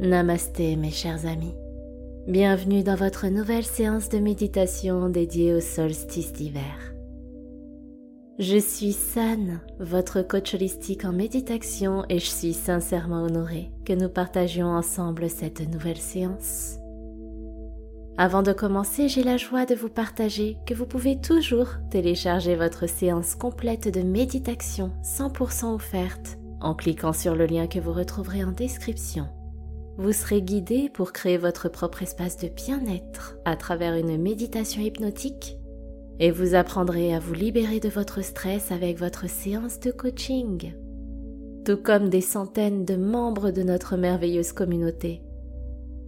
Namasté mes chers amis. Bienvenue dans votre nouvelle séance de méditation dédiée au solstice d'hiver. Je suis San, votre coach holistique en méditation et je suis sincèrement honorée que nous partagions ensemble cette nouvelle séance. Avant de commencer, j'ai la joie de vous partager que vous pouvez toujours télécharger votre séance complète de méditation 100% offerte en cliquant sur le lien que vous retrouverez en description vous serez guidé pour créer votre propre espace de bien-être à travers une méditation hypnotique et vous apprendrez à vous libérer de votre stress avec votre séance de coaching, tout comme des centaines de membres de notre merveilleuse communauté.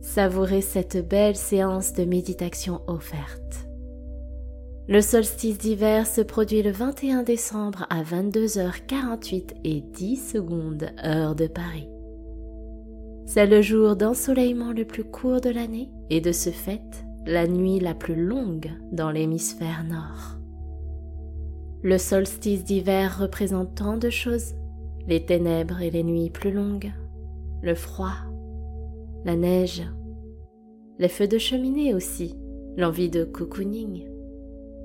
Savourez cette belle séance de méditation offerte. Le solstice d'hiver se produit le 21 décembre à 22h48 et 10 secondes heure de Paris. C'est le jour d'ensoleillement le plus court de l'année et de ce fait la nuit la plus longue dans l'hémisphère nord. Le solstice d'hiver représente tant de choses, les ténèbres et les nuits plus longues, le froid, la neige, les feux de cheminée aussi, l'envie de cocooning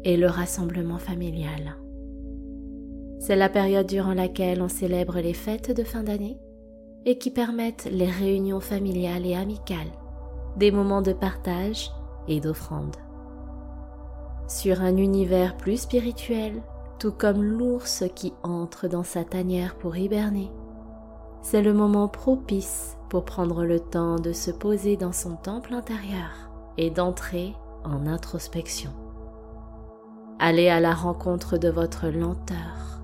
et le rassemblement familial. C'est la période durant laquelle on célèbre les fêtes de fin d'année et qui permettent les réunions familiales et amicales, des moments de partage et d'offrande. Sur un univers plus spirituel, tout comme l'ours qui entre dans sa tanière pour hiberner, c'est le moment propice pour prendre le temps de se poser dans son temple intérieur et d'entrer en introspection. Allez à la rencontre de votre lenteur,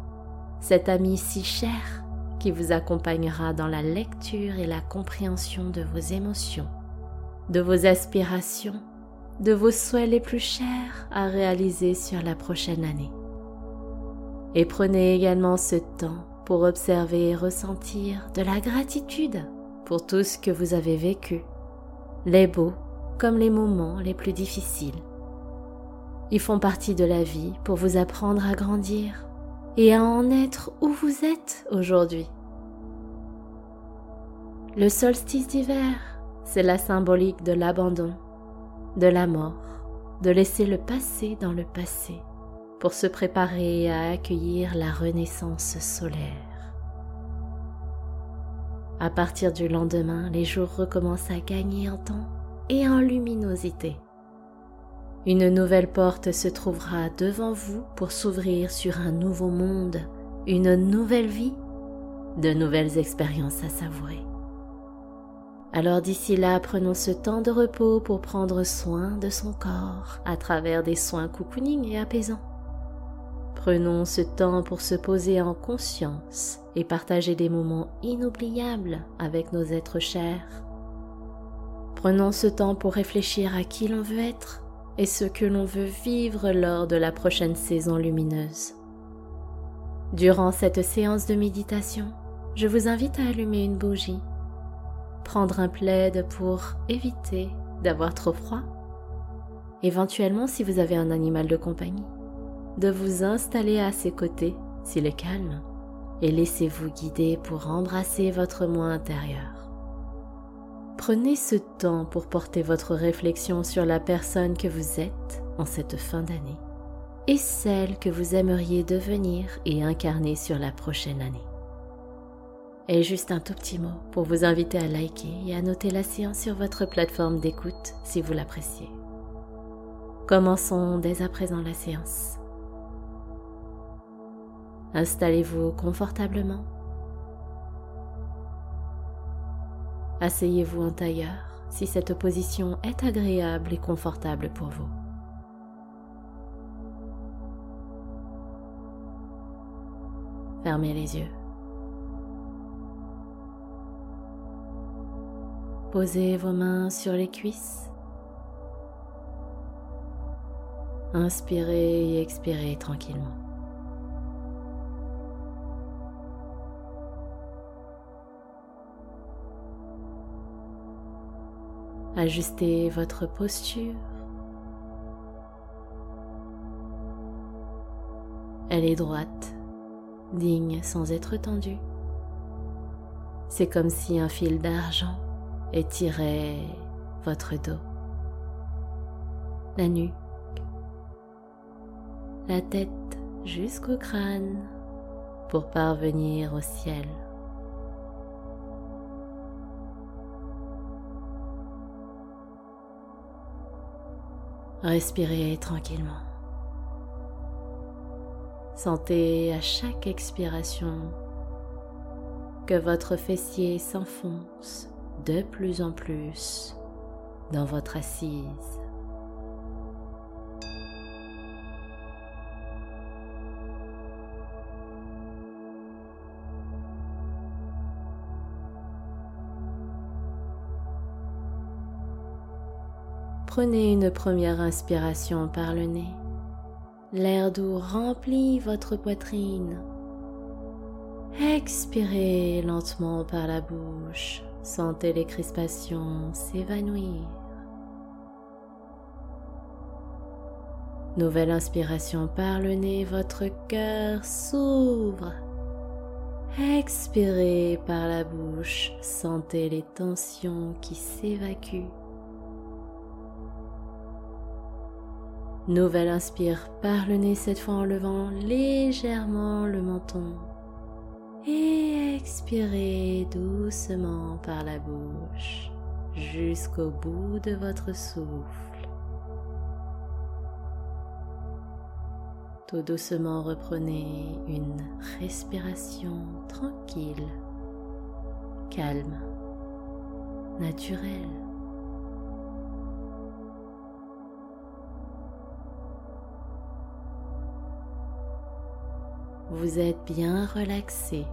cet ami si cher qui vous accompagnera dans la lecture et la compréhension de vos émotions, de vos aspirations, de vos souhaits les plus chers à réaliser sur la prochaine année. Et prenez également ce temps pour observer et ressentir de la gratitude pour tout ce que vous avez vécu, les beaux comme les moments les plus difficiles. Ils font partie de la vie pour vous apprendre à grandir et à en être où vous êtes aujourd'hui. Le solstice d'hiver, c'est la symbolique de l'abandon, de la mort, de laisser le passé dans le passé pour se préparer à accueillir la renaissance solaire. À partir du lendemain, les jours recommencent à gagner en temps et en luminosité. Une nouvelle porte se trouvera devant vous pour s'ouvrir sur un nouveau monde, une nouvelle vie, de nouvelles expériences à savourer. Alors d'ici là, prenons ce temps de repos pour prendre soin de son corps à travers des soins cocooning et apaisants. Prenons ce temps pour se poser en conscience et partager des moments inoubliables avec nos êtres chers. Prenons ce temps pour réfléchir à qui l'on veut être et ce que l'on veut vivre lors de la prochaine saison lumineuse. Durant cette séance de méditation, je vous invite à allumer une bougie prendre un plaid pour éviter d'avoir trop froid, éventuellement si vous avez un animal de compagnie, de vous installer à ses côtés s'il est calme et laissez-vous guider pour embrasser votre moi intérieur. Prenez ce temps pour porter votre réflexion sur la personne que vous êtes en cette fin d'année et celle que vous aimeriez devenir et incarner sur la prochaine année. Et juste un tout petit mot pour vous inviter à liker et à noter la séance sur votre plateforme d'écoute si vous l'appréciez. Commençons dès à présent la séance. Installez-vous confortablement. Asseyez-vous en tailleur si cette position est agréable et confortable pour vous. Fermez les yeux. Posez vos mains sur les cuisses. Inspirez et expirez tranquillement. Ajustez votre posture. Elle est droite, digne sans être tendue. C'est comme si un fil d'argent Étirez votre dos, la nuque, la tête jusqu'au crâne pour parvenir au ciel. Respirez tranquillement. Sentez à chaque expiration que votre fessier s'enfonce de plus en plus dans votre assise. Prenez une première inspiration par le nez. L'air doux remplit votre poitrine. Expirez lentement par la bouche. Sentez les crispations s'évanouir. Nouvelle inspiration par le nez, votre cœur s'ouvre. Expirez par la bouche, sentez les tensions qui s'évacuent. Nouvelle inspire par le nez, cette fois en levant légèrement le menton. Et expirez doucement par la bouche jusqu'au bout de votre souffle. Tout doucement reprenez une respiration tranquille, calme, naturelle. Vous êtes bien relaxé.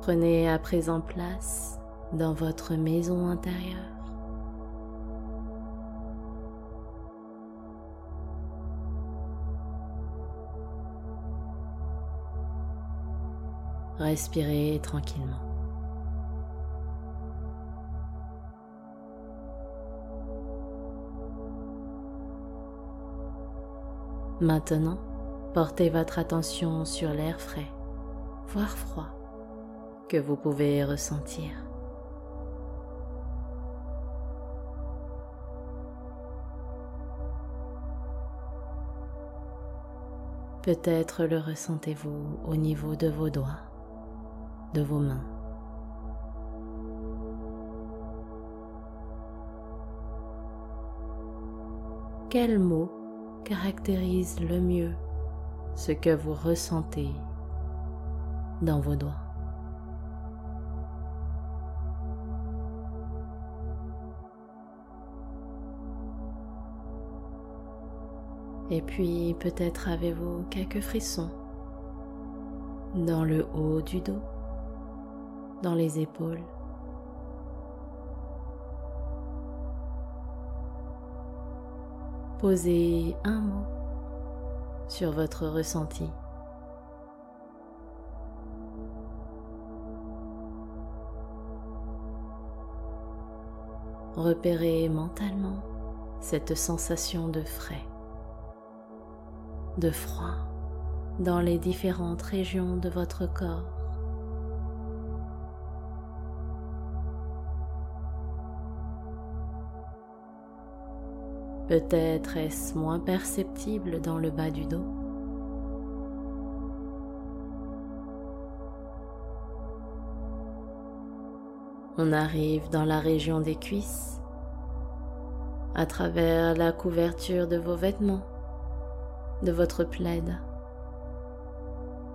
Prenez à présent place dans votre maison intérieure. Respirez tranquillement. Maintenant, portez votre attention sur l'air frais, voire froid, que vous pouvez ressentir. Peut-être le ressentez-vous au niveau de vos doigts, de vos mains. Quel mot caractérise le mieux ce que vous ressentez dans vos doigts. Et puis peut-être avez-vous quelques frissons dans le haut du dos, dans les épaules. Posez un mot sur votre ressenti. Repérez mentalement cette sensation de frais, de froid dans les différentes régions de votre corps. Peut-être est-ce moins perceptible dans le bas du dos. On arrive dans la région des cuisses, à travers la couverture de vos vêtements, de votre plaid.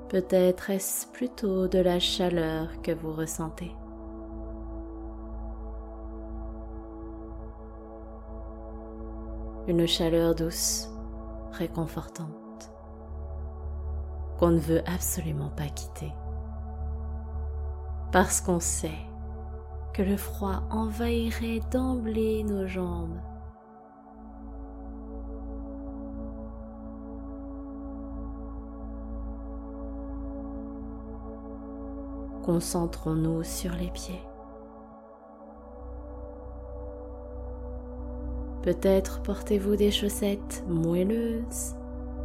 Peut-être est-ce plutôt de la chaleur que vous ressentez. Une chaleur douce, réconfortante, qu'on ne veut absolument pas quitter. Parce qu'on sait que le froid envahirait d'emblée nos jambes. Concentrons-nous sur les pieds. Peut-être portez-vous des chaussettes moelleuses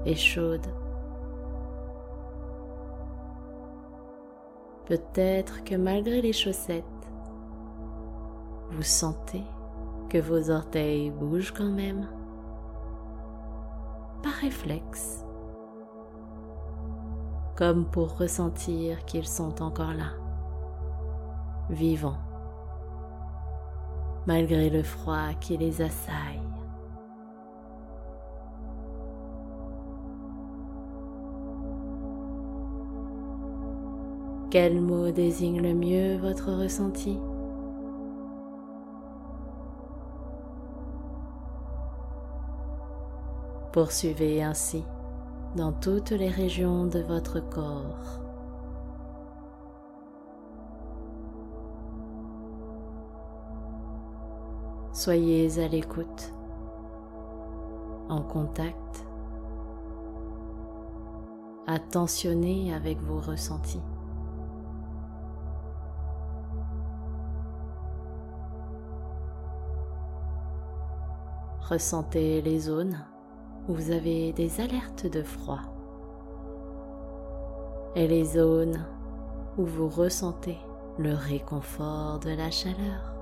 et chaudes. Peut-être que malgré les chaussettes, vous sentez que vos orteils bougent quand même. Par réflexe. Comme pour ressentir qu'ils sont encore là, vivants malgré le froid qui les assaille. Quel mot désigne le mieux votre ressenti? Poursuivez ainsi dans toutes les régions de votre corps. Soyez à l'écoute, en contact, attentionné avec vos ressentis. Ressentez les zones où vous avez des alertes de froid et les zones où vous ressentez le réconfort de la chaleur.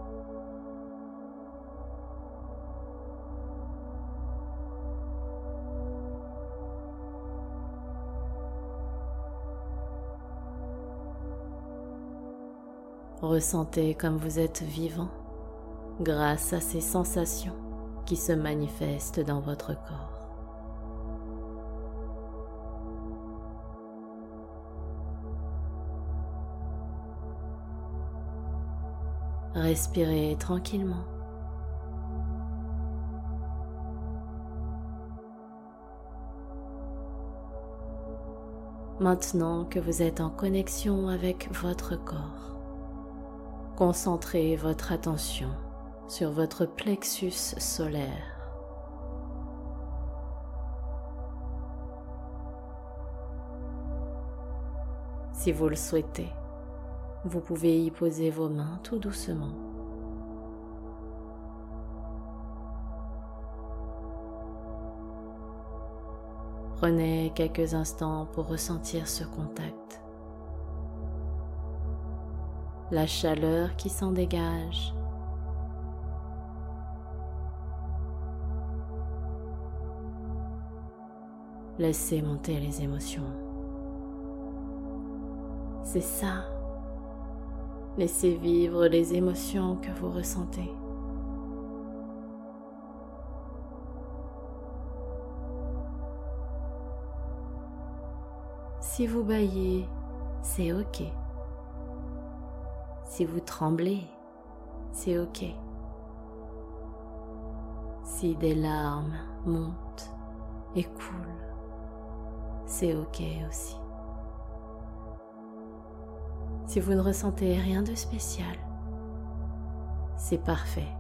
Ressentez comme vous êtes vivant grâce à ces sensations qui se manifestent dans votre corps. Respirez tranquillement. Maintenant que vous êtes en connexion avec votre corps, concentrez votre attention sur votre plexus solaire. Si vous le souhaitez, vous pouvez y poser vos mains tout doucement. Prenez quelques instants pour ressentir ce contact. La chaleur qui s'en dégage. Laissez monter les émotions. C'est ça Laissez vivre les émotions que vous ressentez. Si vous baillez, c'est ok. Si vous tremblez, c'est ok. Si des larmes montent et coulent, c'est ok aussi. Si vous ne ressentez rien de spécial, c'est parfait.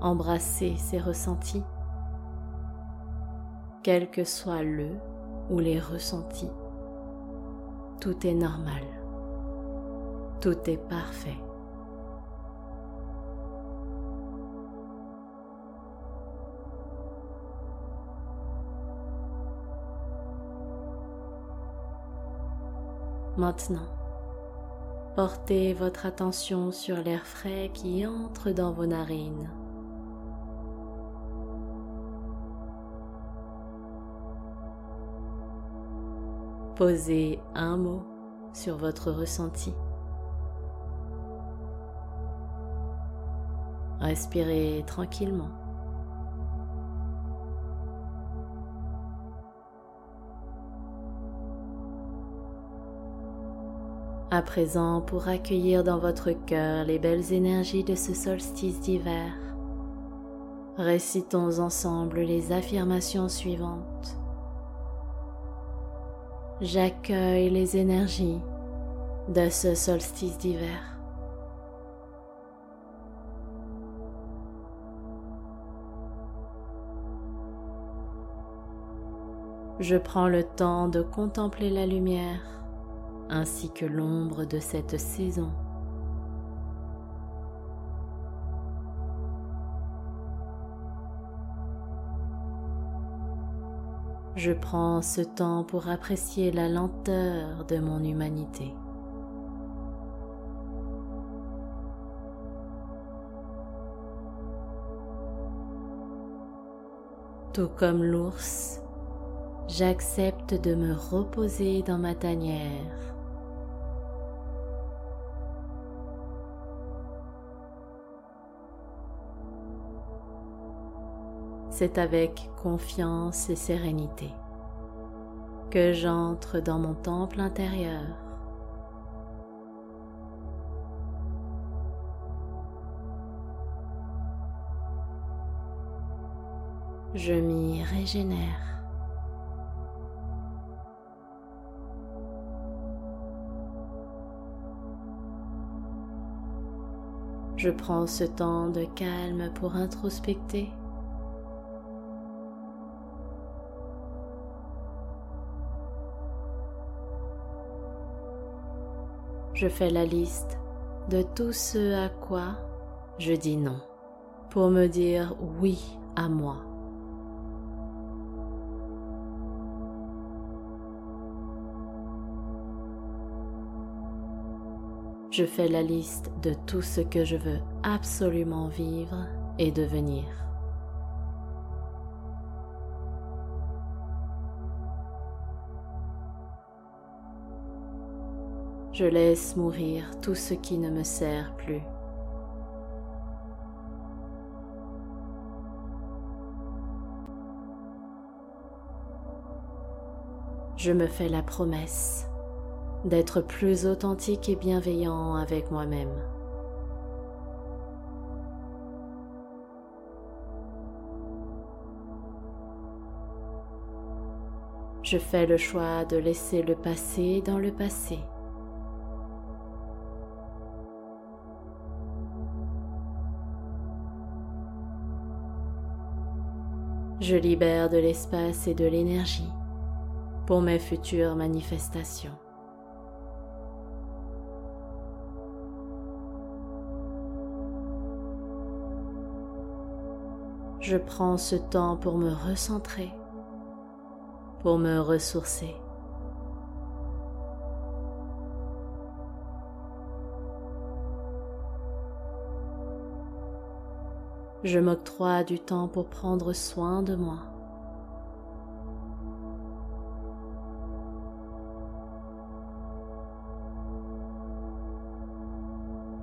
Embrassez ces ressentis, quel que soit le ou les ressentis. Tout est normal. Tout est parfait. Maintenant, portez votre attention sur l'air frais qui entre dans vos narines. Posez un mot sur votre ressenti. Respirez tranquillement. À présent, pour accueillir dans votre cœur les belles énergies de ce solstice d'hiver, récitons ensemble les affirmations suivantes. J'accueille les énergies de ce solstice d'hiver. Je prends le temps de contempler la lumière ainsi que l'ombre de cette saison. Je prends ce temps pour apprécier la lenteur de mon humanité. Tout comme l'ours, j'accepte de me reposer dans ma tanière. C'est avec confiance et sérénité que j'entre dans mon temple intérieur. Je m'y régénère. Je prends ce temps de calme pour introspecter. Je fais la liste de tout ce à quoi je dis non pour me dire oui à moi. Je fais la liste de tout ce que je veux absolument vivre et devenir. Je laisse mourir tout ce qui ne me sert plus. Je me fais la promesse d'être plus authentique et bienveillant avec moi-même. Je fais le choix de laisser le passé dans le passé. Je libère de l'espace et de l'énergie pour mes futures manifestations. Je prends ce temps pour me recentrer, pour me ressourcer. Je m'octroie du temps pour prendre soin de moi.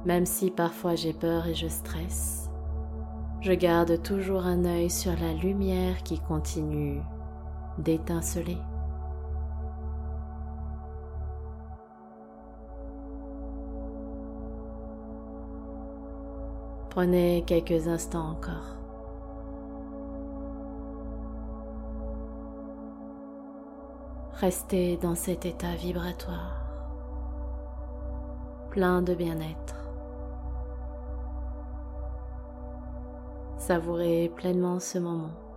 Même si parfois j'ai peur et je stresse, je garde toujours un œil sur la lumière qui continue d'étinceler. Prenez quelques instants encore. Restez dans cet état vibratoire, plein de bien-être. Savourez pleinement ce moment.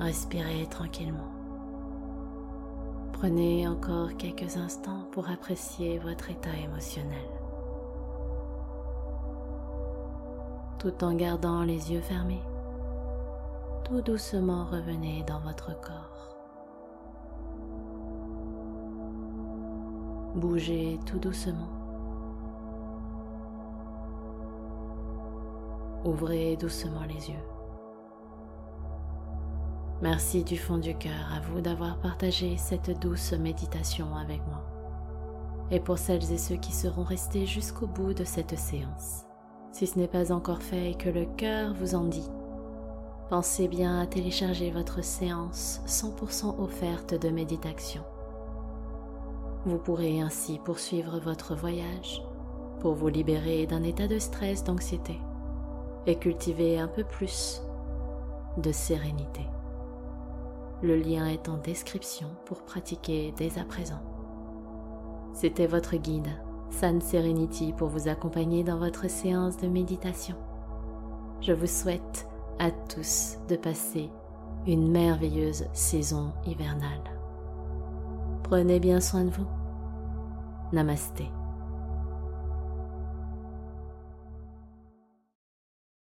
Respirez tranquillement. Prenez encore quelques instants pour apprécier votre état émotionnel. Tout en gardant les yeux fermés, tout doucement revenez dans votre corps. Bougez tout doucement. Ouvrez doucement les yeux. Merci du fond du cœur à vous d'avoir partagé cette douce méditation avec moi. Et pour celles et ceux qui seront restés jusqu'au bout de cette séance, si ce n'est pas encore fait et que le cœur vous en dit, pensez bien à télécharger votre séance 100% offerte de méditation. Vous pourrez ainsi poursuivre votre voyage pour vous libérer d'un état de stress, d'anxiété et cultiver un peu plus de sérénité. Le lien est en description pour pratiquer dès à présent. C'était votre guide, San Serenity, pour vous accompagner dans votre séance de méditation. Je vous souhaite à tous de passer une merveilleuse saison hivernale. Prenez bien soin de vous. Namasté.